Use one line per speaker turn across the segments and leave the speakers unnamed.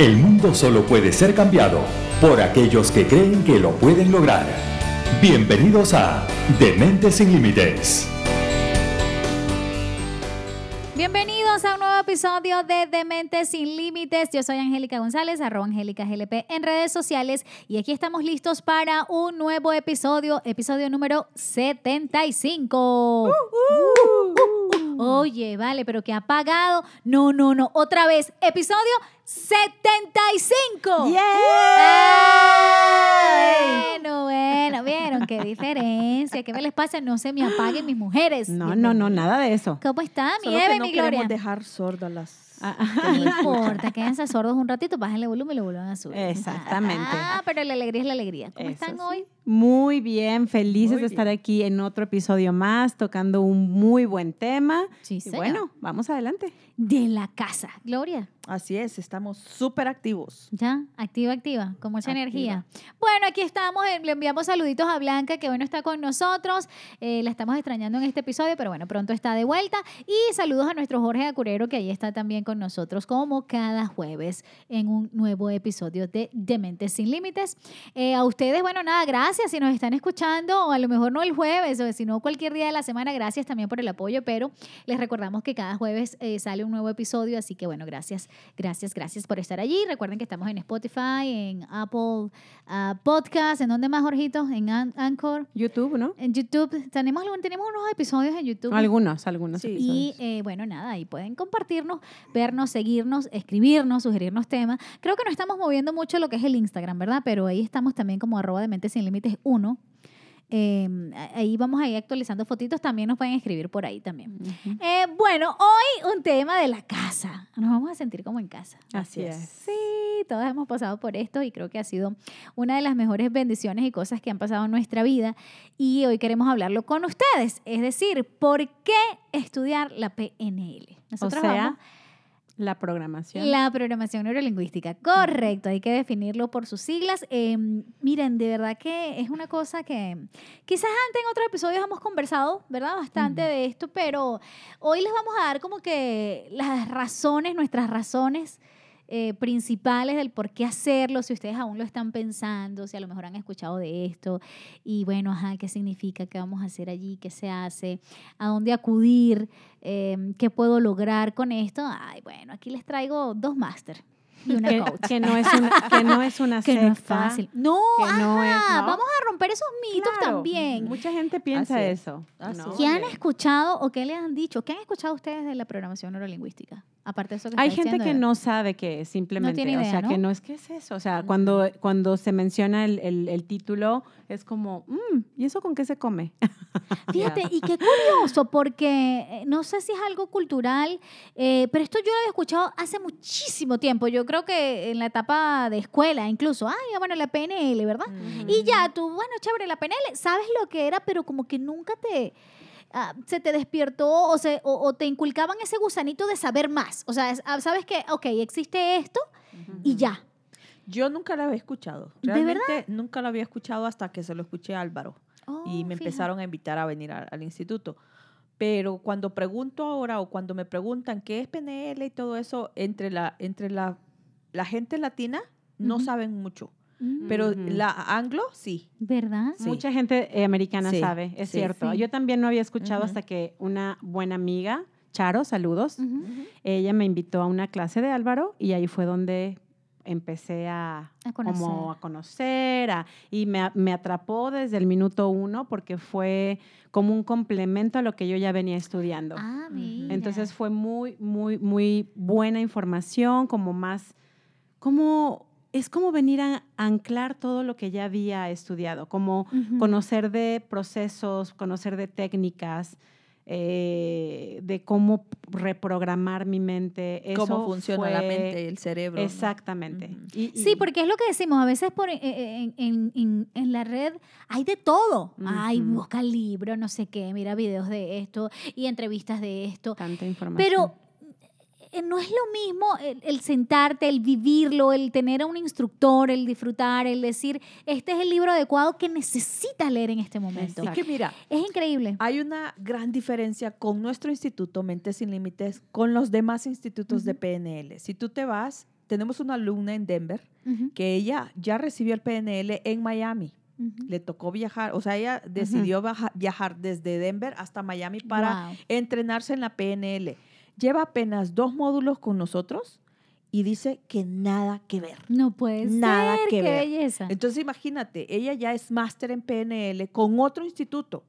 El mundo solo puede ser cambiado por aquellos que creen que lo pueden lograr. Bienvenidos a Dementes sin Límites.
Bienvenidos a un nuevo episodio de Dementes sin Límites. Yo soy Angélica González, arroba Angélica GLP en redes sociales y aquí estamos listos para un nuevo episodio, episodio número 75.
Uh,
Oye, vale, pero que ha pagado. No, no, no. Otra vez, episodio 75.
¡Yay!
Bueno, bueno, vieron qué diferencia. ¿Qué me les pasa? No se me apaguen mis mujeres.
No, no, no, nada de eso.
¿Cómo está mi
Solo
Eve,
que no
mi Gloria?
queremos dejar sordas las...
Ah,
No importa, quédense sordos un ratito, bájenle volumen y lo vuelvan a subir.
Exactamente.
Ah, pero la alegría es la alegría. ¿Cómo
Eso
están
sí.
hoy?
Muy bien, felices
Muy
de estar aquí en otro episodio más, tocando un muy buen tema.
Sí,
y bueno, vamos adelante.
De la casa. Gloria,
Así es, estamos súper activos.
ya, activa, activa, con mucha
Activa.
energía. Bueno, aquí estamos, le enviamos saluditos a Blanca, que hoy no está con nosotros. Eh, la estamos extrañando en este episodio, pero bueno, pronto está de vuelta. Y saludos a nuestro Jorge Acurero, que ahí está también con nosotros, como cada jueves, en un nuevo episodio de Dementes Sin Límites. Eh, a ustedes, bueno, nada, gracias si nos están escuchando, o a lo mejor no el jueves, o si no cualquier día de la semana, gracias también por el apoyo, pero les recordamos que cada jueves eh, sale un nuevo episodio, así que bueno, gracias, gracias, gracias por estar allí. Recuerden que estamos en Spotify, en Apple ah, Podcast, ¿en dónde más, Jorgito? En An- Anchor,
YouTube, ¿no?
en YouTube. Tenemos, tenemos unos episodios en YouTube.
Algunos, algunos
Sí.
Y eh, bueno, nada, ahí pueden compartirnos, vernos, seguirnos, escribirnos, sugerirnos temas. Creo que no estamos moviendo mucho lo que es el Instagram, ¿verdad? Pero ahí estamos también como arroba de mente sin límites 1. ahí vamos a ir actualizando fotitos, también nos pueden escribir por ahí también. Eh, bueno, hoy un tema de la casa. Nos vamos a sentir como en casa.
Así es.
Sí, todos hemos pasado por esto y creo que ha sido una de las mejores bendiciones y cosas que han pasado en nuestra vida. Y hoy queremos hablarlo con ustedes. Es decir, ¿por qué estudiar la PNL?
O
Nosotros
sea,
vamos-
la programación.
la programación neurolingüística, correcto, hay que definirlo por sus siglas. Eh, miren, de verdad que es una cosa que quizás antes en otros episodios hemos conversado, ¿verdad? Bastante de esto, pero hoy les vamos a dar como que las razones, nuestras razones eh, principales del por qué hacerlo, si ustedes aún lo están pensando, si a lo mejor han escuchado de esto, y bueno, ajá, qué significa, qué vamos a hacer allí, qué se hace, a dónde acudir, eh, qué puedo lograr con esto. Ay, bueno, aquí les traigo dos máster y una
que,
coach.
que no es una, que no es una
Que no es fácil. No,
que no es,
ajá,
¿no?
vamos a romper esos mitos
Claro,
también.
Mucha gente piensa
Así
eso.
Así.
¿Qué han escuchado o qué le han dicho? ¿Qué han escuchado ustedes de la programación neurolingüística? Aparte de eso que
Hay
está
gente
diciendo
que no sabe que simplemente,
tiene
o sea,
¿no?
que no es que es eso. O sea, cuando, cuando se menciona el, el- el título, es como, "Mm, ¿y eso con qué se come?
Fíjate, y qué curioso, porque eh, no sé si es algo cultural, eh, pero esto yo lo había escuchado hace muchísimo tiempo. Yo creo que en la etapa de escuela, incluso, ay, bueno, la PNL, ¿verdad? Y ya tú, bueno, chévere, la PNL, sabes lo que era, pero como que nunca te... ah, se te despertó o, se, o, o te inculcaban ese gusanito de saber más. O sea, es- ah, sabes que, ok, existe esto y ya.
Yo nunca la había escuchado.
¿De
Realmente nunca la había escuchado hasta que se lo escuché a Álvaro. y
Oh,
me
fíjate.
empezaron a invitar a venir a- al instituto. Pero cuando pregunto ahora o cuando me preguntan qué es PNL y todo eso, entre la, entre la, la gente latina no saben mucho.
Mm,
Pero la anglo, sí.
¿Verdad?
Sí.
Mucha gente eh, americana
Sí,
sabe, es
sí.
cierto.
Sí.
Yo también no había escuchado hasta que una buena amiga, Charo, saludos, ella me invitó a una clase de Álvaro y ahí fue donde empecé a,
A conocer.
como a conocer a- y me, me atrapó desde el minuto uno porque fue como un complemento a lo que yo ya venía estudiando.
Ah, mira.
Entonces fue muy, muy, muy buena información, como más, como, es como venir a anclar todo lo que ya había estudiado, como conocer de procesos, conocer de técnicas, eh, de cómo reprogramar mi mente.
Cómo
Eso
funciona la mente, el cerebro. ¿no?
Exactamente. Y-
Sí, porque es lo que decimos, a veces por, eh, eh, en, en- en- en la red hay de todo. Ay,
Ujú.
busca libros, no sé qué, mira videos de esto y entrevistas de esto.
Tanta información.
Pero no es lo mismo el, el sentarte, el vivirlo, el tener a un instructor, el disfrutar, el decir, este es el libro adecuado que necesitas leer en este momento.
Es que mira,
Es increíble.
hay una gran diferencia con nuestro instituto Mentes Sin Límites con los demás institutos de PNL. Si tú te vas tenemos una alumna en Denver
Ujú,
que ella ya recibió el PNL en Miami. Le tocó viajar, o sea, ella decidió viajar desde Denver hasta Miami para
Wow.
entrenarse en la PNL. Lleva apenas dos módulos con nosotros y dice que nada que ver.
No puede
Nada
ser,
que
qué
ver.
belleza.
Entonces imagínate, ella ya es máster en PNL con otro instituto,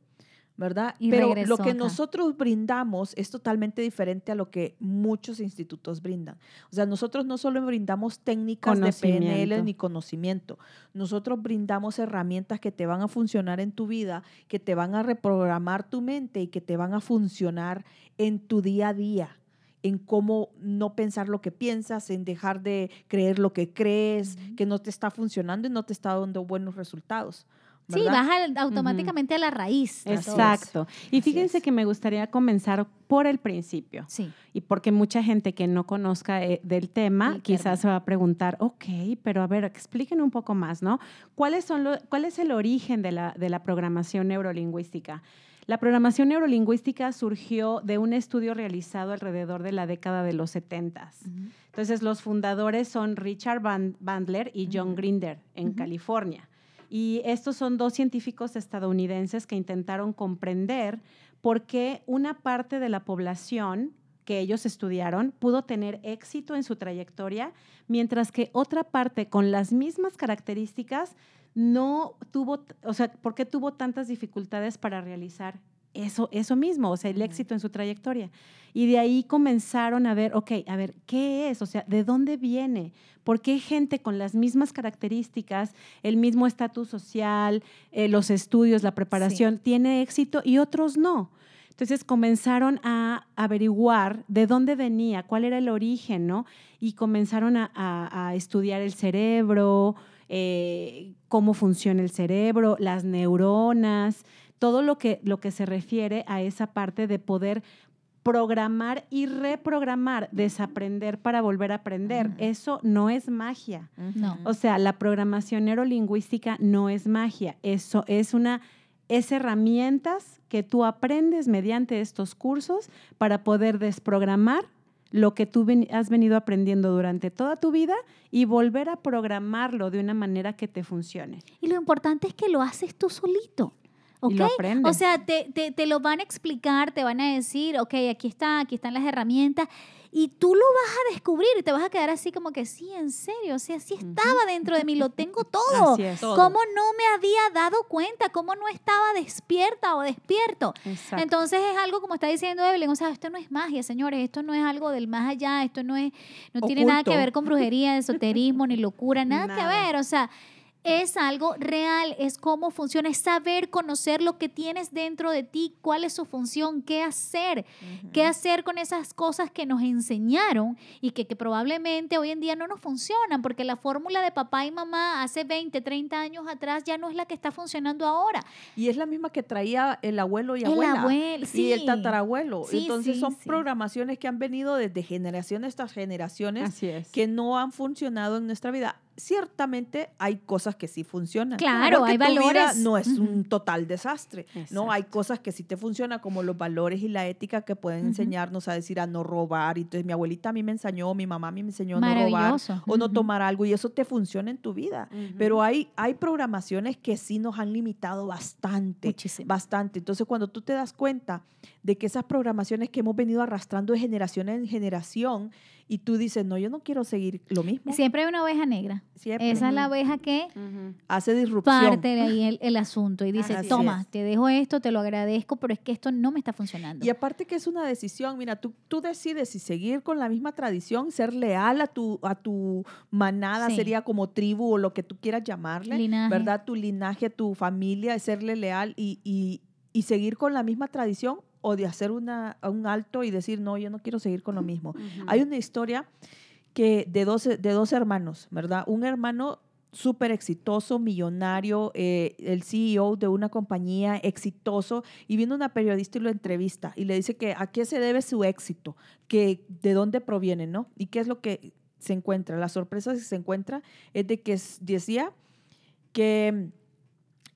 ¿verdad?
Y
Pero lo que
acá.
nosotros brindamos es totalmente diferente a lo que muchos institutos brindan. O sea, nosotros no solo brindamos técnicas de PNL ni conocimiento, nosotros brindamos herramientas que te van a funcionar en tu vida, que te van a reprogramar tu mente y que te van a funcionar en tu día a día en cómo no pensar lo que piensas, en dejar de creer lo que crees, que no te está funcionando y no te está dando buenos resultados.
Sí,
¿verdad?
vas al- automáticamente a la raíz. de todo eso.
Exacto. Y fíjense que me gustaría comenzar por el principio.
Sí.
Y porque mucha gente que no conozca eh, del tema
El
quizás
término.
se va a preguntar, ok, pero a ver, expliquen un poco más, ¿no? ¿Cuáles son lo- ¿Cuál es el origen de la, de la programación neurolingüística? La programación neurolingüística surgió de un estudio realizado alrededor de la década de los 70. Entonces, los fundadores son Richard Bandler y John
Ujú.
Grinder en
Ujú.
California. Y estos son dos científicos estadounidenses que intentaron comprender por qué una parte de la población que ellos estudiaron pudo tener éxito en su trayectoria, mientras que otra parte con las mismas características no tuvo, o sea, ¿por qué tuvo tantas dificultades para realizar eso, eso mismo, o sea, el éxito en su trayectoria? Y de ahí comenzaron a ver, ok, a ver, ¿qué es? O sea, ¿de dónde viene? ¿Por qué gente con las mismas características, el mismo estatus social, eh, los estudios, la preparación, tiene éxito y otros no? Entonces comenzaron a averiguar de dónde venía, cuál era el origen, ¿no? Y comenzaron a, a- a estudiar el cerebro, eh, cómo funciona el cerebro, las neuronas, todo lo que, lo que se refiere a esa parte de poder programar y reprogramar, desaprender para volver a aprender. Eso no es magia.
No.
O sea, la programación neurolingüística no es magia, eso es una es herramientas que tú aprendes mediante estos cursos para poder desprogramar lo que tú ven- has venido aprendiendo durante toda tu vida y volver a programarlo de una manera que te funcione.
Y lo importante es que lo haces tú solito. ¿Ok?
Y lo aprendes.
O sea, te, te, te lo van a explicar, te van a decir, ok, aquí está, aquí están las herramientas, y tú lo vas a descubrir y te vas a quedar así como que, sí, en serio, o sea, sí estaba dentro de mí, lo tengo todo.
Así es.
Todo.
¿Cómo no me había dado cuenta? ¿Cómo no estaba despierta o despierto?
Exacto.
Entonces es algo como está diciendo Evelyn, o sea, esto no es magia, señores, esto no es algo del más allá, esto no es, no tiene nada que ver con brujería, esoterismo, ni locura, nada, que
Nada.
ver, o sea, es algo real, es cómo funciona, es saber conocer lo que tienes dentro de ti, cuál es su función, qué hacer, qué hacer con esas cosas que nos enseñaron y que, que probablemente hoy en día no nos funcionan, porque la fórmula de papá y mamá hace 20, 30 años atrás ya no es la que está funcionando ahora.
Y es la misma que traía el abuelo y
El
abuela.
abuelo,
Y el
sí.
tatarabuelo.
Sí,
Entonces
sí,
son
sí.
programaciones que han venido desde generaciones tras generaciones
Así es.
que no han funcionado en nuestra vida. Ciertamente hay cosas que sí funcionan.
Claro,
porque
hay
tu vida
valores.
no es un total desastre. No, hay cosas que sí te funcionan, como los valores y la ética que pueden enseñarnos a decir a no robar. Y Entonces mi abuelita a mí me enseñó, mi mamá a mí me enseñó a no robar
Maravilloso.
o no tomar algo y eso te funciona en tu vida. Pero hay, hay programaciones que sí nos han limitado bastante.
Muchísimo.
Bastante. Entonces, cuando tú te das cuenta de que esas programaciones que hemos venido arrastrando de generación en generación y tú dices, no, yo no quiero seguir lo mismo.
Siempre hay una oveja negra.
Siempre.
Esa es la oveja que.
Hace disrupción.
parte de ahí el, el asunto y dice,
Así
toma,
es.
te dejo esto, te lo agradezco, pero es que esto no me está funcionando.
Y aparte que es una decisión, mira, tú, tú decides si seguir con la misma tradición, ser leal a tu, a tu manada,
Sí.
sería como tribu o lo que tú quieras llamarle,
Linaje.
¿verdad? Tu linaje, tu familia, serle leal y, y- y seguir con la misma tradición o de hacer una, un alto y decir, no, yo no quiero seguir con lo mismo. Hay una historia que de dos, de dos hermanos, ¿verdad? Un hermano súper exitoso, millonario, eh, el CEO de una compañía exitoso, y viene una periodista y lo entrevista y le dice que a qué se debe su éxito, que de dónde proviene, ¿no? Y qué es lo que se encuentra. La sorpresa que se encuentra es de que decía que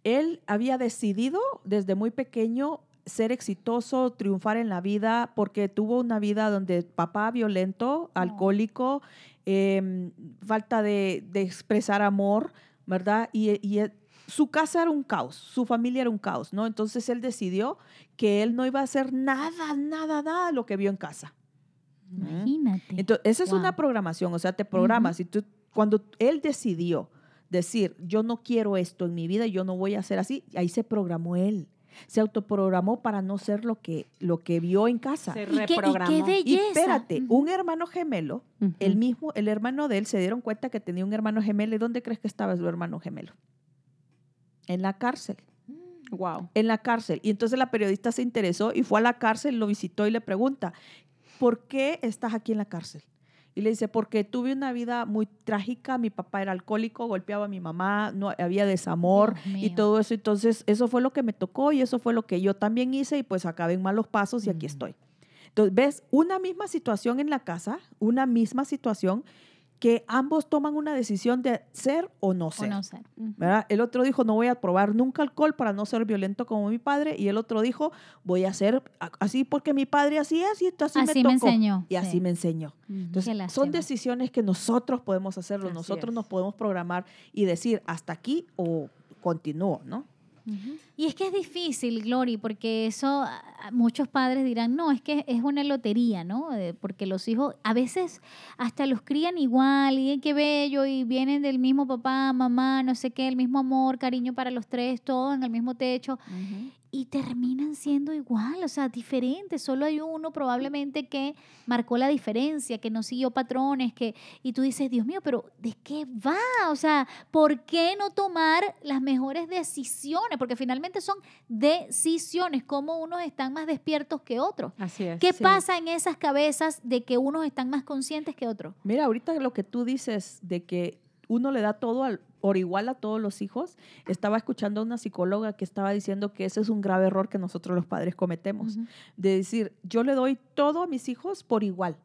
él había decidido desde muy pequeño ser exitoso, triunfar en la vida, porque tuvo una vida donde papá violento, alcohólico, em, falta de, de expresar amor, ¿verdad? Y, y eh, su casa era un caos, su familia era un caos, ¿no? Entonces él decidió que él no iba a hacer nada, nada, nada de lo que vio en casa.
Imagínate.
Entonces, esa es una programación, o sea, te programas. y tú, cuando él decidió decir, yo no quiero esto en mi vida, yo no voy a hacer así, ahí se programó él. Se autoprogramó para no ser lo que, lo que vio en casa.
Se
¿Y qué- y qué
reprogramó.
de-
Y
Belleza.
espérate, un hermano gemelo, el mismo, el hermano de él, se dieron cuenta que tenía un hermano gemelo. ¿Y dónde crees que estaba su hermano gemelo? En la cárcel.
Wow.
En la cárcel. Y entonces la periodista se interesó y fue a la cárcel, lo visitó y le pregunta, ¿por qué estás aquí en la cárcel? Y le dice, porque tuve una vida muy trágica, mi papá era alcohólico, golpeaba a mi mamá, no había desamor y todo eso. Entonces, eso fue lo que me tocó y eso fue lo que yo también hice y pues acabé en malos pasos y aquí estoy. Entonces, ves una misma situación en la casa, una misma situación que ambos toman una decisión de ser o no
O
ser.
no ser.
¿verdad? El otro dijo, no voy a probar nunca alcohol para no ser violento como mi padre. Y el otro dijo, voy a ser así porque mi padre así es y así,
Así
me
me
tocó.
enseñó,
Y así
sí.
me enseñó. Entonces, son decisiones que nosotros podemos hacerlo.
Así
nosotros
es.
nos podemos programar y decir, hasta aquí o continúo, ¿no?
Y es que es difícil, Glory, porque eso a- a muchos padres dirán, no, es que es una lotería, ¿no? Eh, Porque los hijos a veces hasta los crían igual y qué bello y vienen del mismo papá, mamá, no sé qué, el mismo amor, cariño para los tres, todo en el mismo techo y terminan siendo igual, o sea, diferentes. Solo hay uno probablemente que marcó la diferencia, que no siguió patrones, que y tú dices, Dios mío, pero ¿de qué va? O sea, ¿por qué no tomar las mejores decisiones? Porque finalmente son decisiones, como unos están más despiertos que otros.
Así es.
¿Qué
Sí.
pasa en esas cabezas de que unos están más conscientes que otros?
Mira, ahorita lo que tú dices de que uno le da todo al, por igual a todos los hijos, estaba escuchando a una psicóloga que estaba diciendo que ese es un grave error que nosotros los padres cometemos, de decir, yo le doy todo a mis hijos por igual,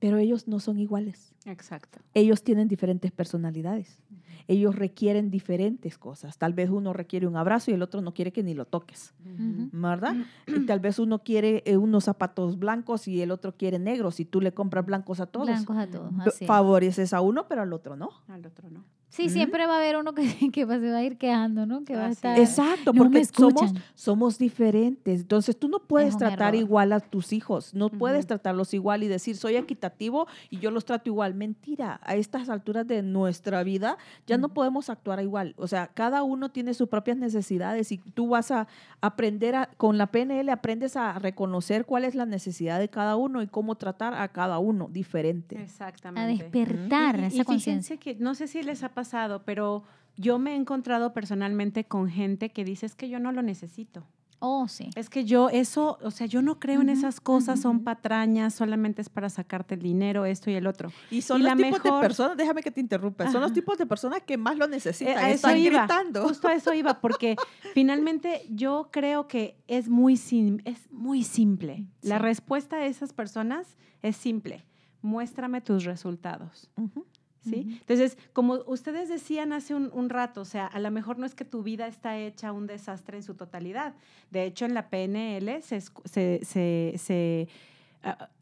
pero ellos no son iguales.
Exacto.
Ellos tienen diferentes personalidades. Ellos requieren diferentes cosas. Tal vez uno requiere un abrazo y el otro no quiere que ni lo toques,
Ujú.
¿verdad? Y tal vez uno quiere eh, unos zapatos blancos y el otro quiere negros y tú le compras blancos a todos.
Blancos a todos. Así es.
Favoreces a uno, pero al otro no.
Al otro no.
Sí, siempre va a haber uno que, que se va a ir quejando, ¿no? Que va a estar.
Exacto,
no
porque somos, somos diferentes. Entonces tú no puedes tratar
error.
igual a tus hijos, no puedes tratarlos igual y decir soy equitativo y yo los trato igual. Mentira, a estas alturas de nuestra vida ya no podemos actuar igual. O sea, cada uno tiene sus propias necesidades y tú vas a aprender a, con la PNL, aprendes a reconocer cuál es la necesidad de cada uno y cómo tratar a cada uno diferente.
A
Exactamente.
despertar
Y- y-
esa conciencia.
que no sé si les ha pasado, pero yo me he encontrado personalmente con gente que dice es que yo no lo necesito.
Oh, sí.
Es que yo eso, o sea, yo no creo en
Ujú,
esas cosas, son
ujú.
patrañas, solamente es para sacarte el dinero, esto y el otro.
Y son
Y
los
la
tipos de
mejor-
personas, déjame que te interrumpa, son los tipos de personas que más lo necesitan,
Eh, a eso
están
iba,
gritando.
Justo a eso iba, porque finalmente yo creo que es muy, sim- es muy simple. La
Sí.
respuesta de esas personas es simple. Muéstrame tus resultados.
Ujú.
¿Sí? Entonces, como ustedes decían hace un, un rato, o sea, a lo mejor no es que tu vida está hecha un desastre en su totalidad. De hecho, en la PNL se, se- se- se,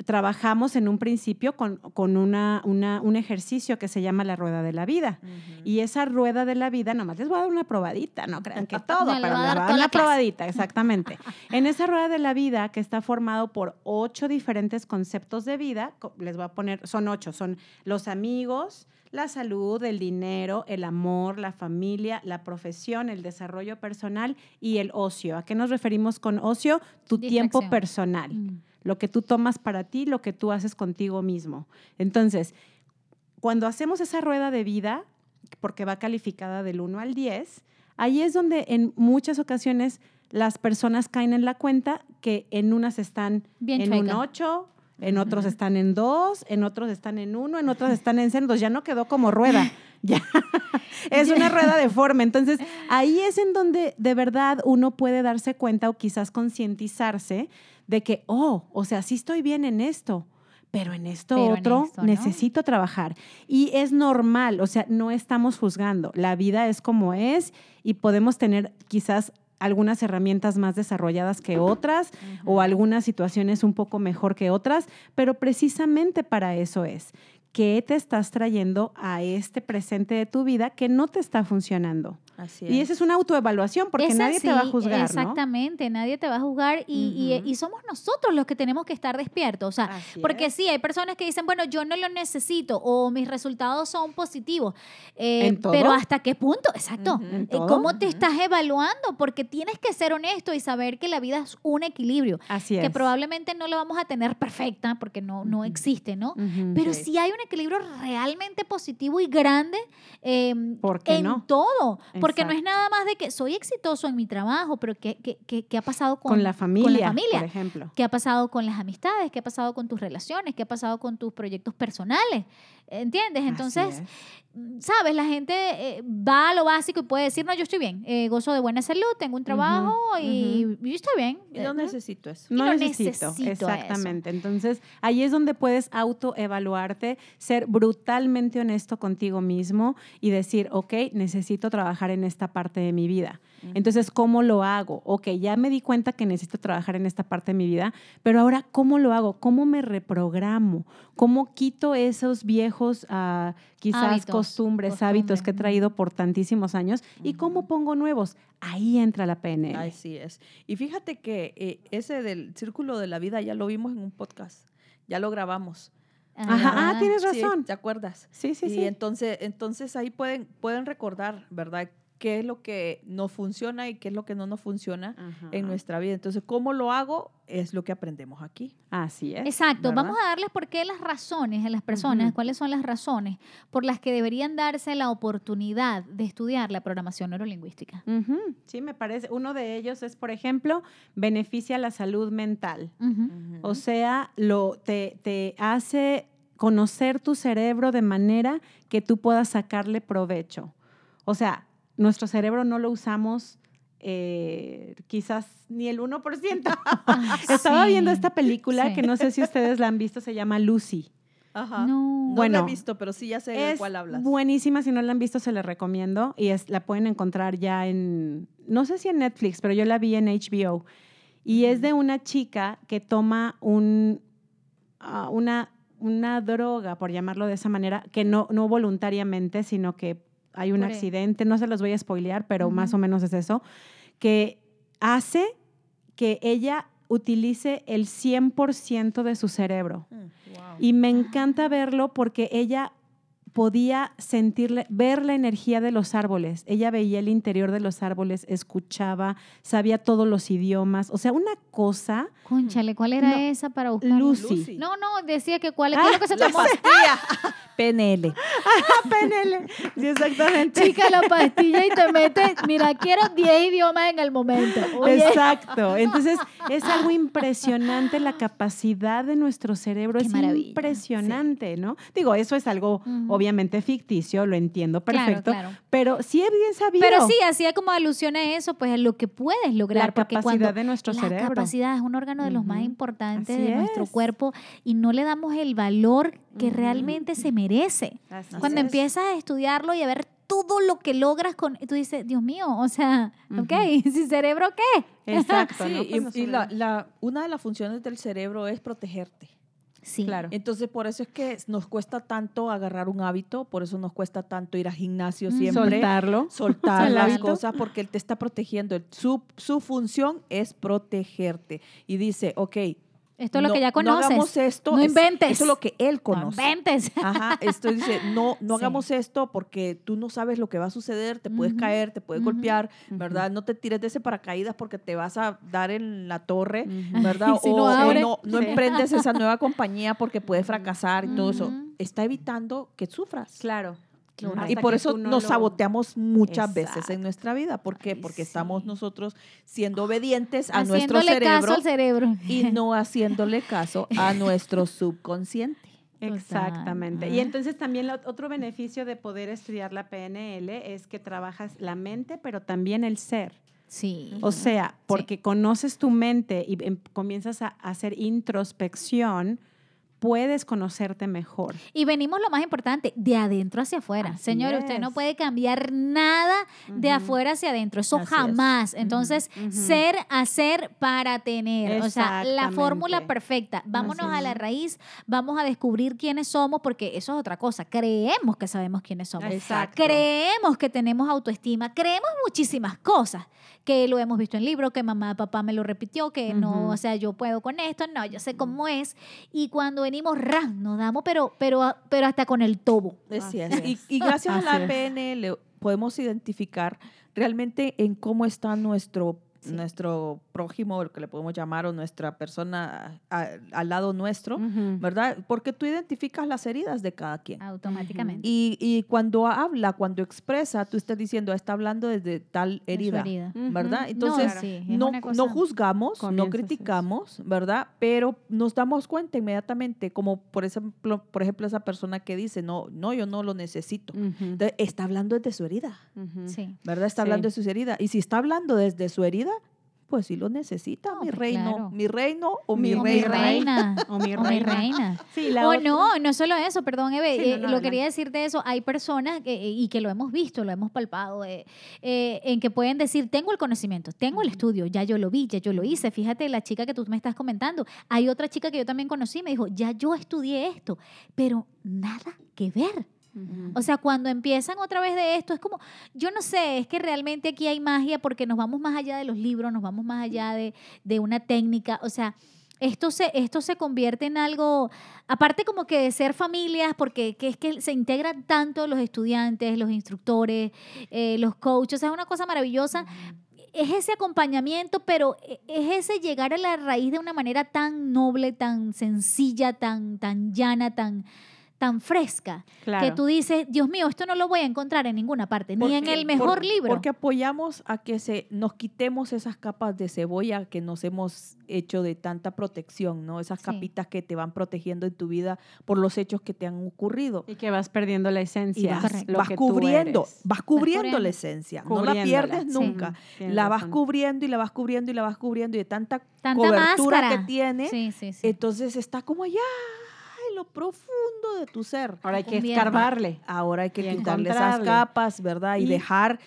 trabajamos en un principio con, con una, una- un ejercicio que se llama la rueda de la vida. Y esa rueda de la vida, nomás les voy a dar una probadita, no crean que todo, pero les voy a dar una probadita, exactamente. en esa rueda de la vida, que está formado por ocho diferentes conceptos de vida, les voy a poner, son ocho, son los amigos, la salud, el dinero, el amor, la familia, la profesión, el desarrollo personal y el ocio. ¿A qué nos referimos con ocio? Tu tiempo personal
Mm.
Lo que tú tomas para ti, lo que tú haces contigo mismo. Entonces, cuando hacemos esa rueda de vida, porque va calificada del 1 al 10, ahí es donde en muchas ocasiones las personas caen en la cuenta que en unas están
Bien
en un
chueca.
8, en otros están en 2, en otros están en 1, en otros están en 0, ya no quedó como rueda. Ya es una rueda deforme. Entonces, ahí es en donde de verdad uno puede darse cuenta o quizás concientizarse de que, oh, o sea, sí estoy bien en esto, pero en esto
Pero en
otro
esto, ¿no?
necesito trabajar. Y es normal, o sea, no estamos juzgando. La vida es como es y podemos tener quizás algunas herramientas más desarrolladas que otras o algunas situaciones un poco mejor que otras, pero precisamente para eso es. ¿Qué te estás trayendo a este presente de tu vida que no te está funcionando?
Así
Y esa es una autoevaluación porque nadie te va a juzgar, ¿no?
Exactamente, nadie te va a juzgar y, somos nosotros los que tenemos que estar despiertos. O sea,
Así
porque
es.
sí, hay personas que dicen, bueno, yo no lo necesito o mis resultados son positivos. Eh,
¿En todo?
Pero ¿hasta qué punto? Exacto.
Ujú.
¿En
Eh? ¿Cómo te estás evaluando? Porque tienes que ser honesto y saber que la vida es un equilibrio.
Así es.
Que probablemente no lo vamos a tener perfecta porque no, no existe, ¿no? Pero
Sí.
sí hay un equilibrio realmente positivo y grande em,
¿Por qué
en
no?
todo. Porque no es nada más de que soy exitoso en mi trabajo, pero ¿qué, qué, qué- qué ha pasado con,
con la familia,
con la familia?
por ejemplo.
¿Qué ha pasado con las amistades? ¿Qué ha pasado con tus relaciones? ¿Qué ha pasado con tus proyectos personales? ¿Entiendes? Entonces, sabes, la gente eh, va a lo básico y puede decir, no, yo estoy bien, eh, gozo de buena salud, tengo un trabajo y, y yo estoy bien.
Y no
Eh,
necesito eso.
y
No
no
necesito,
necesito eso.
exactamente. Entonces, ahí es donde puedes autoevaluarte, ser brutalmente honesto contigo mismo y decir, ok, necesito trabajar en esta parte de mi vida. Entonces, ¿cómo lo hago? Ok, ya me di cuenta que necesito trabajar en esta parte de mi vida, pero ahora, ¿cómo lo hago? ¿Cómo me reprogramo? ¿Cómo quito esos viejos, ah, quizás
Hábitos,
costumbres, hábitos que he traído por tantísimos años? ¿Y cómo pongo nuevos? Ahí entra la PNL.
Así es. Y fíjate que eh, ese del círculo de la vida ya lo vimos en un podcast. Ya lo grabamos.
Ajá, ah, tienes
Sí,
razón.
¿Te acuerdas?
Sí, sí,
y
sí.
entonces, entonces ahí pueden, pueden recordar, ¿verdad? Qué es lo que nos funciona y qué es lo que no nos funciona en nuestra vida. Entonces, ¿cómo lo hago? Es lo que aprendemos aquí.
Así es.
Exacto,
¿verdad?
vamos a darles por qué las razones a las personas, cuáles son las razones por las que deberían darse la oportunidad de estudiar la programación neurolingüística.
Sí, me parece. Uno de ellos es, por ejemplo, beneficia la salud mental. O sea, lo, te, te hace conocer tu cerebro de manera que tú puedas sacarle provecho. O sea, nuestro cerebro no lo usamos eh, quizás ni el 1%.
Ah,
Estaba
sí,
viendo esta película
sí.
que no sé si ustedes la han visto, se llama Lucy.
Ajá.
No.
No
Bueno,
la he visto, pero sí ya sé de cuál hablas.
buenísima, si no la han visto se la recomiendo y es, la pueden encontrar ya en, no sé si en Netflix, pero yo la vi en HBO. Y es de una chica que toma un, ah, una, una droga, por llamarlo de esa manera, que no, no voluntariamente, sino que hay un accidente, no se los voy a spoilear, pero más o menos es eso, que hace que ella utilice el 100% de su cerebro.
Mm, wow.
Y me encanta verlo porque ella podía sentirle, ver la energía de los árboles. Ella veía el interior de los árboles, escuchaba, sabía todos los idiomas. O sea, una cosa.
Cónchale, ¿cuál era
No,
esa para buscarla?
Lucy.
Lucy.
No, no, decía que cuál, ¿qué
Ah,
es lo que se tomó?
pastilla. PNL.
PNL. Sí, exactamente.
Chica, la pastilla y te metes, mira, quiero 10 idiomas en el momento. Oye,
Exacto. Entonces, es algo impresionante la capacidad de nuestro cerebro.
Qué
es
maravilla,
impresionante, ¿no? Digo, eso es algo obviamente ficticio, lo entiendo perfecto,
claro.
pero sí es bien sabido.
Pero sí, hacía como alusión a eso, pues a lo que puedes lograr.
la
porque
capacidad
cuando
de nuestro
la
cerebro.
capacidad es un órgano de los más importantes
Así
de nuestro
es.
cuerpo y no le damos el valor que realmente se merece.
Así
Cuando
es.
empiezas a estudiarlo y a ver todo lo que logras con, tú dices, Dios mío, o sea, ok, sin cerebro, ¿qué?
Exacto.
Sí,
¿no?
y,
Pues
la, la- una de las funciones del cerebro es protegerte.
Sí,
Claro.
Entonces, por eso es que nos cuesta tanto agarrar un hábito, por eso nos cuesta tanto ir al gimnasio siempre.
soltarlo.
soltar las cosas porque él te está protegiendo. Su, su función es protegerte. Y dice, ok.
Esto es lo
no-
que ya
No
conoces.
hagamos esto.
No
es-
inventes.
Eso es lo que él
No
conoce.
inventes.
Ajá, esto dice, no, no
Sí.
hagamos esto porque tú no sabes lo que va a suceder, te puedes caer, te puedes golpear. ¿verdad? No te tires de ese paracaídas porque te vas a dar en la torre. ¿verdad?
Si
o
no abre.
no, no
Sí.
emprendes esa nueva compañía porque puedes fracasar y todo eso. Está evitando que sufras.
Claro.
Claro.
Y por eso
no
nos
lo-
saboteamos muchas veces en nuestra vida. ¿Por qué?
Ay,
Porque estamos nosotros siendo obedientes a nuestro
Haciéndole
cerebro
caso al cerebro.
y no haciéndole caso a nuestro subconsciente.
Exactamente. Y entonces también lo- otro beneficio de poder estudiar la PNL es que trabajas la mente, pero también el ser.
Sí.
O sea, porque conoces tu mente y em- comienzas a hacer introspección, puedes conocerte mejor.
Y venimos lo más importante, de adentro hacia afuera.
Así
Señor, usted no puede cambiar nada de afuera hacia adentro. Eso
Así es.
jamás. Entonces, ser, hacer para tener. O sea, la fórmula perfecta. Vámonos
Así
a la raíz, vamos a descubrir quiénes somos, porque eso es otra cosa. Creemos que sabemos quiénes somos.
Exacto.
Creemos que tenemos autoestima, creemos muchísimas cosas, que lo hemos visto en libros, que mamá, papá me lo repitió, que no, o sea, yo puedo con esto, no, yo sé cómo es. Y cuando venimos, ras, nos damos, pero, pero, pero hasta con el tobo.
Así es. Y, y gracias a
Así
la
es.
PNL podemos identificar realmente en cómo está nuestro,
Sí.
nuestro prójimo, el que le podemos llamar, o nuestra persona a- al lado nuestro. ¿verdad? Porque tú identificas las heridas de cada quien.
Automáticamente.
Y, y cuando habla, cuando expresa, tú estás diciendo, está hablando desde tal
de su
herida.
herida.
Ujú.
¿verdad?
No,
Entonces,
sí,
no, no juzgamos, no criticamos, ¿verdad? Pero nos damos cuenta inmediatamente, como por ejemplo, por ejemplo esa persona que dice, no, no, yo no lo necesito. Entonces, está hablando desde su herida. ¿verdad? Está
Sí.
hablando de su herida. Y si está hablando desde su herida, pues sí lo necesita,
No,
mi reino,
claro.
mi reino o mi,
O mi
reina.
reina.
O mi
O mi
reina.
reina.
Sí, la
O
otra-
no, no solo eso, perdón, Eve,
Sí,
eh,
no,
lo quería decir de eso, hay personas que, eh, y que lo hemos visto, lo hemos palpado, eh, eh, en que pueden decir, tengo el conocimiento, tengo el estudio, ya yo lo vi, ya yo lo hice, fíjate la chica que tú me estás comentando, hay otra chica que yo también conocí, me dijo, ya yo estudié esto, pero nada que ver. O sea, cuando empiezan otra vez de esto, es como, yo no sé, es que realmente aquí hay magia porque nos vamos más allá de los libros, nos vamos más allá de, de una técnica. O sea, esto se, esto se convierte en algo, aparte como que de ser familias, porque que es que se integran tanto los estudiantes, los instructores, eh, los coaches, o sea, es una cosa maravillosa. Es ese acompañamiento, pero e- es ese llegar a la raíz de una manera tan noble, tan sencilla, tan, tan llana, tan, tan fresca
Claro.
que tú dices, Dios mío, esto no lo voy a encontrar en ninguna parte, ni en el mejor
por-
libro.
Porque apoyamos a que se nos quitemos esas capas de cebolla que nos hemos hecho de tanta protección, ¿no? Esas
Sí.
capitas que te van protegiendo en tu vida por los hechos que te han ocurrido.
Y que vas perdiendo la
Y
esencia.
vas,
lo
vas
que tú
cubriendo,
eres.
vas cubriendo
cubriendo.
la esencia, no la pierdes nunca.
Tienes
La vas
razón.
cubriendo y la vas cubriendo y la vas cubriendo y de tanta,
Tanta
cobertura
máscara.
que tiene,
Sí, sí, sí.
entonces está como allá lo profundo de tu ser.
Ahora hay que escarbarle.
Ahora hay que
Y
quitarle esas capas, ¿verdad? Y,
Y-
dejar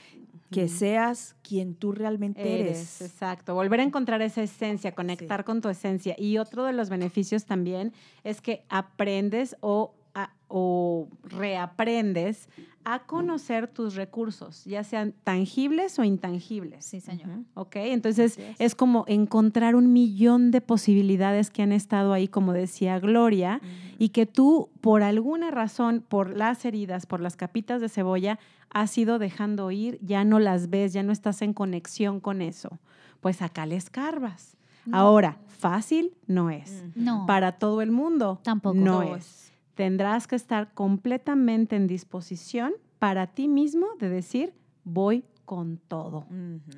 que seas quien tú realmente
Eres,
eres.
exacto. Volver a encontrar esa esencia, conectar con tu esencia. Y otro de los beneficios también es que aprendes o, a- o reaprendes a conocer tus recursos, ya sean tangibles o intangibles.
Sí, señor.
¿Ok? Entonces
es.
es como encontrar un millón de posibilidades que han estado ahí, como decía Gloria, y que tú, por alguna razón, por las heridas, por las capitas de cebolla, has ido dejando ir, ya no las ves, ya no estás en conexión con eso. Pues acá le escarbas.
No.
Ahora, fácil no es.
No,
Para todo el mundo
Tampoco.
no,
No
es. Tendrás que estar completamente en disposición para ti mismo de decir, voy con todo.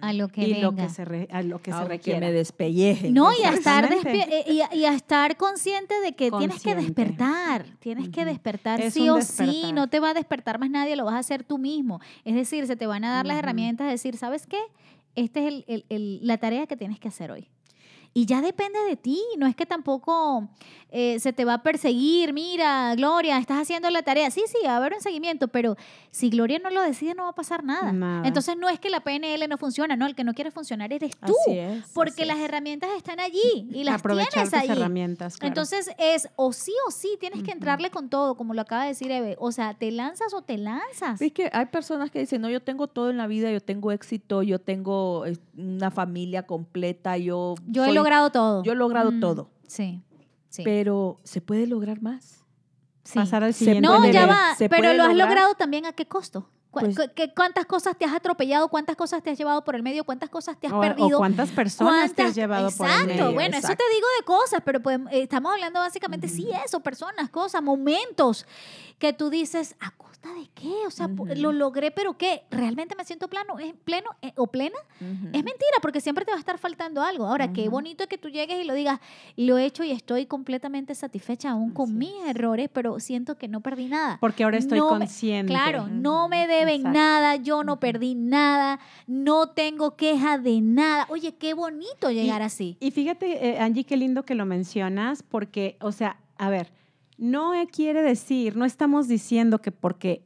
A lo que
y
venga.
lo que se, re- a lo que se
Aunque
requiera.
me despellejen.
No, y a, estar
Exactamente.
despi- y, a, y a estar consciente de que tienes que despertar, tienes que despertar
Es
sí o sí, no te va a despertar más nadie, lo vas a hacer tú mismo. Es decir, se te van a dar las herramientas de decir, ¿sabes qué? Esta es el- el- el- la tarea que tienes que hacer hoy. Y ya depende de ti, no es que tampoco eh, se te va a perseguir, mira, Gloria, estás haciendo la tarea. Sí, sí, va a haber un seguimiento, pero si Gloria no lo decide, no va a pasar nada.
Nada.
Entonces no es que la PNL no funciona, no, el que no quiere funcionar eres tú.
Así es,
Porque las
es.
herramientas están allí y las
Aprovechar
tienes
tus
ahí.
herramientas. claro.
Entonces es o sí o sí, tienes que entrarle con todo, como lo acaba de decir Eve. O sea, te lanzas o te lanzas.
Es que hay personas que dicen, no, yo tengo todo en la vida, yo tengo éxito, yo tengo eh, una familia completa, yo...
Yo he
soy-
logrado todo.
Yo he logrado
Mm,
todo,
Sí, sí.
pero ¿se puede lograr más?
sí.
pasar al siguiente
No, ya va,
¿Se
pero lo has
lograr?
logrado también a qué costo. ¿Cu-
Pues-
cu- ¿Cuántas cosas te has atropellado? ¿Cuántas cosas te has llevado por el medio? ¿Cuántas cosas te has
O- o,
perdido?
cuántas personas te has
¿Cuántas-
llevado por el
Exacto,
medio.
bueno, eso
exacto.
te digo de cosas, pero podemos- eh, estamos hablando básicamente, sí, eso, personas, cosas, momentos que tú dices, ¿a costa de qué? O sea, lo logré, pero ¿qué? ¿Realmente me siento plano, es pleno eh, o plena? Es mentira, porque siempre te va a estar faltando algo. Ahora, qué bonito es que tú llegues y lo digas, lo he hecho y estoy completamente satisfecha aún con mis errores, pero siento que no perdí nada.
Porque ahora estoy
No me-
consciente.
Claro, no me deben
exacto.
nada, yo no perdí nada, no tengo queja de nada. Oye, qué bonito llegar así.
Y fíjate, eh, Angie, qué lindo que lo mencionas, porque, o sea, a ver, No eh, quiere decir, no estamos diciendo que porque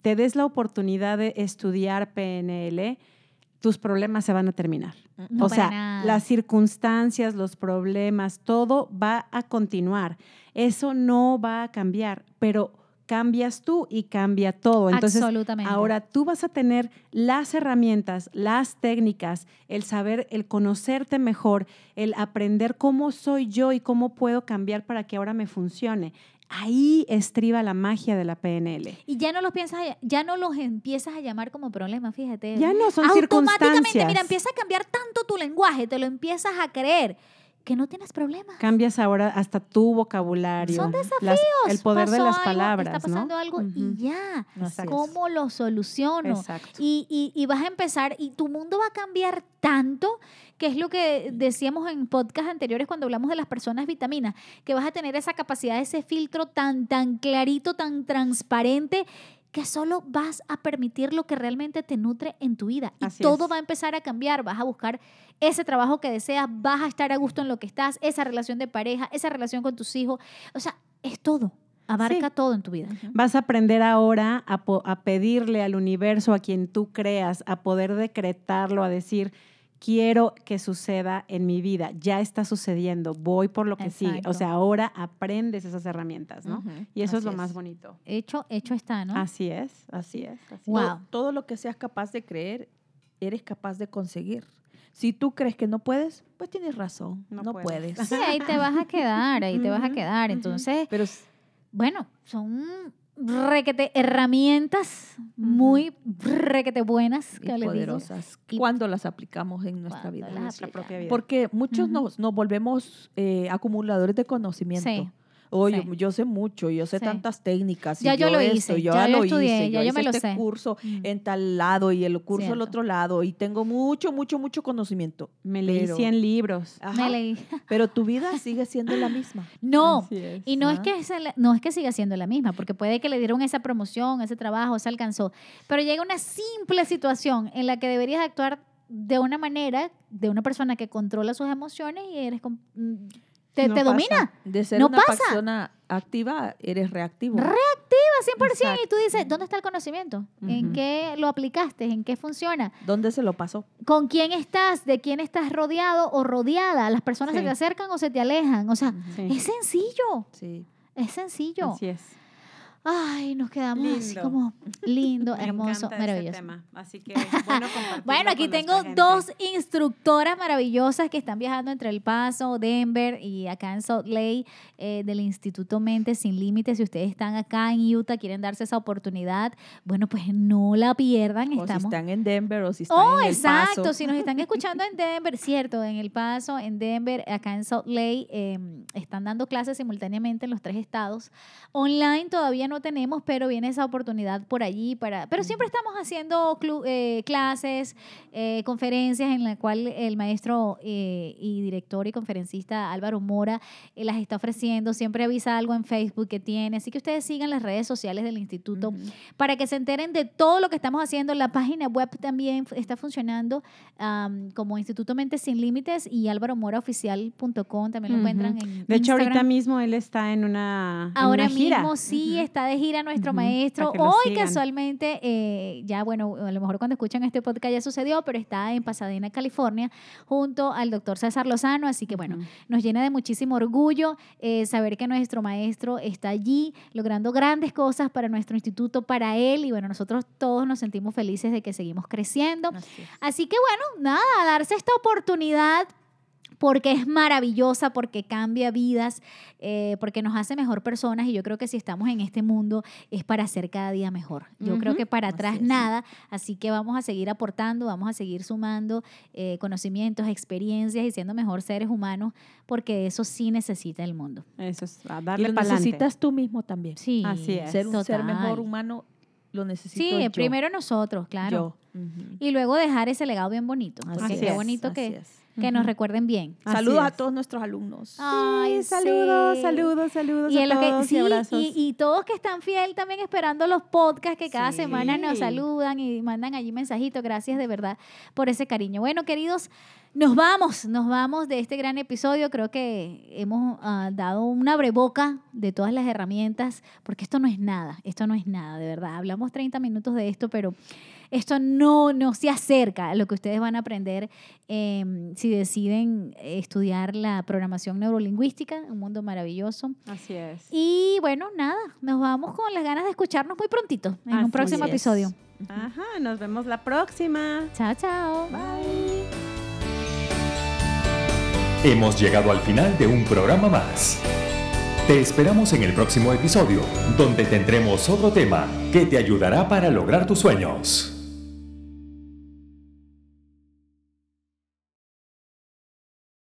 te des la oportunidad de estudiar PNL, tus problemas se van a terminar.
No
o sea,
nada.
las circunstancias, los problemas, todo va a continuar. Eso no va a cambiar, pero cambias tú y cambia todo. Entonces,
Absolutamente.
ahora tú vas a tener las herramientas, las técnicas, el saber, el conocerte mejor, el aprender cómo soy yo y cómo puedo cambiar para que ahora me funcione. Ahí estriba la magia de la PNL.
Y ya no los piensas, ya no los empiezas a llamar como problema, fíjate.
Ya no son
Automáticamente,
circunstancias.
mira, empieza a cambiar tanto tu lenguaje, te lo empiezas a creer que no tienes problemas.
Cambias ahora hasta tu vocabulario.
Son
las-
desafíos.
el poder de las
algo,
palabras.
Está pasando
¿no?
algo y ya.
Así es.
¿Cómo lo soluciono?
Exacto.
Y, y- y vas a empezar, y tu mundo va a cambiar tanto, que es lo que decíamos en podcast anteriores cuando hablamos de las personas vitaminas, que vas a tener esa capacidad, ese filtro tan, tan clarito, tan transparente, que solo vas a permitir lo que realmente te nutre en tu vida. Y
Así
todo
es.
va a empezar a cambiar, vas a buscar ese trabajo que deseas, vas a estar a gusto en lo que estás, esa relación de pareja, esa relación con tus hijos, o sea, es todo, abarca
Sí.
todo en tu vida.
Vas a aprender ahora a pedirle al universo, a quien tú creas, a poder decretarlo, a decir, quiero que suceda en mi vida. Ya está sucediendo, voy por lo que sigue. O sea, ahora aprendes esas herramientas, ¿no? Y eso es lo más bonito.
Hecho, hecho está, ¿no?
Así es, así es. así
Wow.
Todo, todo lo que seas capaz de creer, eres capaz de conseguir. Si tú crees que no puedes, pues tienes razón,
No
no,
puedes.
puedes.
Sí, ahí te vas a quedar, ahí te vas a quedar. Entonces,
Pero
bueno, son requete herramientas muy requete buenas
y poderosas.
Y-
cuando las aplicamos en nuestra
Cuando
vida.
las
Nuestra
aplicamos.
propia vida.
Porque muchos nos, nos volvemos eh, acumuladores de conocimiento.
Sí.
Oye,
Sí.
yo sé mucho, yo sé
Sí.
tantas técnicas. y
Ya yo lo
esto,
hice,
yo
ya yo
lo
estudié,
hice,
ya yo me lo
este
sé.
curso
Mm.
en tal lado y el curso
Cierto.
al otro lado y tengo mucho, mucho, mucho conocimiento.
Me leí
Pero-
100 libros.
Ajá,
Me leí.
Pero tu vida sigue siendo la misma.
No,
es.
y no es, que no es que siga siendo la misma, porque puede que le dieron esa promoción, ese trabajo, se alcanzó, pero llega una simple situación en la que deberías actuar de una manera de una persona que controla sus emociones y eres mm, te,
No
te domina.
De ser
No
una
pasa.
persona activa, eres reactivo.
Reactiva 100% y tú dices, ¿dónde está el conocimiento? ¿En qué lo aplicaste? ¿En qué funciona?
¿Dónde se lo pasó?
¿Con quién estás? ¿De quién estás rodeado o rodeada? ¿Las personas se te acercan o se te alejan? O sea,
Sí,
es sencillo,
Sí.
es sencillo.
así es.
Ay, nos quedamos así
Lindo.
como lindo,
Me
hermoso,
ese
maravilloso.
tema. Así que bueno
aquí
con
tengo dos instructoras maravillosas que están viajando entre El Paso, Denver y acá en Salt Lake eh, del Instituto Mente Sin Límites. Si ustedes están acá en Utah, quieren darse esa oportunidad, bueno, pues no la pierdan.
O si están en Denver o si están
Oh,
en El
exacto.
Paso.
Si nos están escuchando en Denver, cierto, en El Paso, en Denver, acá en Salt Lake, eh, están dando clases simultáneamente en los tres estados. Online todavía no tenemos, pero viene esa oportunidad por allí para. Pero siempre estamos haciendo eh, clases, eh, conferencias en la cual el maestro eh, y director y conferencista Álvaro Mora eh, las está ofreciendo. Siempre avisa algo en Facebook que tiene. Así que ustedes sigan las redes sociales del instituto para que se enteren de todo lo que estamos haciendo. La página web también está funcionando am, como Instituto Mentes Sin Límites y álvaromoraoficial.com también lo
Ujú.
encuentran en
De hecho, ahorita
Instagram.
mismo él está en una, en
Ahora
una gira.
mismo sí está de gira nuestro maestro. Hoy
sigan.
casualmente, eh, ya bueno, a lo mejor cuando escuchan este podcast ya sucedió, pero está en Pasadena, California, junto al doctor César Lozano. Así que bueno, nos llena de muchísimo orgullo eh, saber que nuestro maestro está allí logrando grandes cosas para nuestro instituto, para él. Y bueno, nosotros todos nos sentimos felices de que seguimos creciendo.
Así.
Así que bueno, nada, darse esta oportunidad porque es maravillosa, porque cambia vidas, eh, porque nos hace mejor personas y yo creo que si estamos en este mundo es para ser cada día mejor. Yo creo que para atrás nada, así que vamos a seguir aportando, vamos a seguir sumando eh, conocimientos, experiencias y siendo mejor seres humanos, porque eso sí necesita el mundo.
Eso es, a
Y
darle
lo
para adelante.
necesitas tú mismo también.
Sí,
Así es.
Ser un ser mejor humano lo necesito
Sí,
yo.
primero nosotros, claro.
Yo.
Y luego dejar ese legado bien bonito,
Así
porque
es,
qué bonito
así
que
es.
Que nos recuerden bien.
Saludos a todos nuestros alumnos.
Ay,
Sí, saludos,
sí.
saludos, saludos
Y,
a
lo que-
todos
sí,
y abrazos.
y, y todos que están fiel también esperando los podcasts que cada
Sí.
semana nos saludan y mandan allí mensajitos. Gracias de verdad por ese cariño. Bueno, queridos, nos vamos, nos vamos de este gran episodio. Creo que hemos ah, dado una breboca de todas las herramientas, porque esto no es nada, esto no es nada, de verdad. Hablamos 30 minutos de esto, pero esto no, no se acerca a lo que ustedes van a aprender eh, si deciden estudiar la programación neurolingüística, un mundo maravilloso.
Así es.
Y bueno, nada, nos vamos con las ganas de escucharnos muy prontito en un próximo
es.
episodio.
Ajá, nos vemos la próxima.
Chao, chao.
Bye.
Hemos llegado al final de un programa más. Te esperamos en el próximo episodio, donde tendremos otro tema que te ayudará para lograr tus sueños.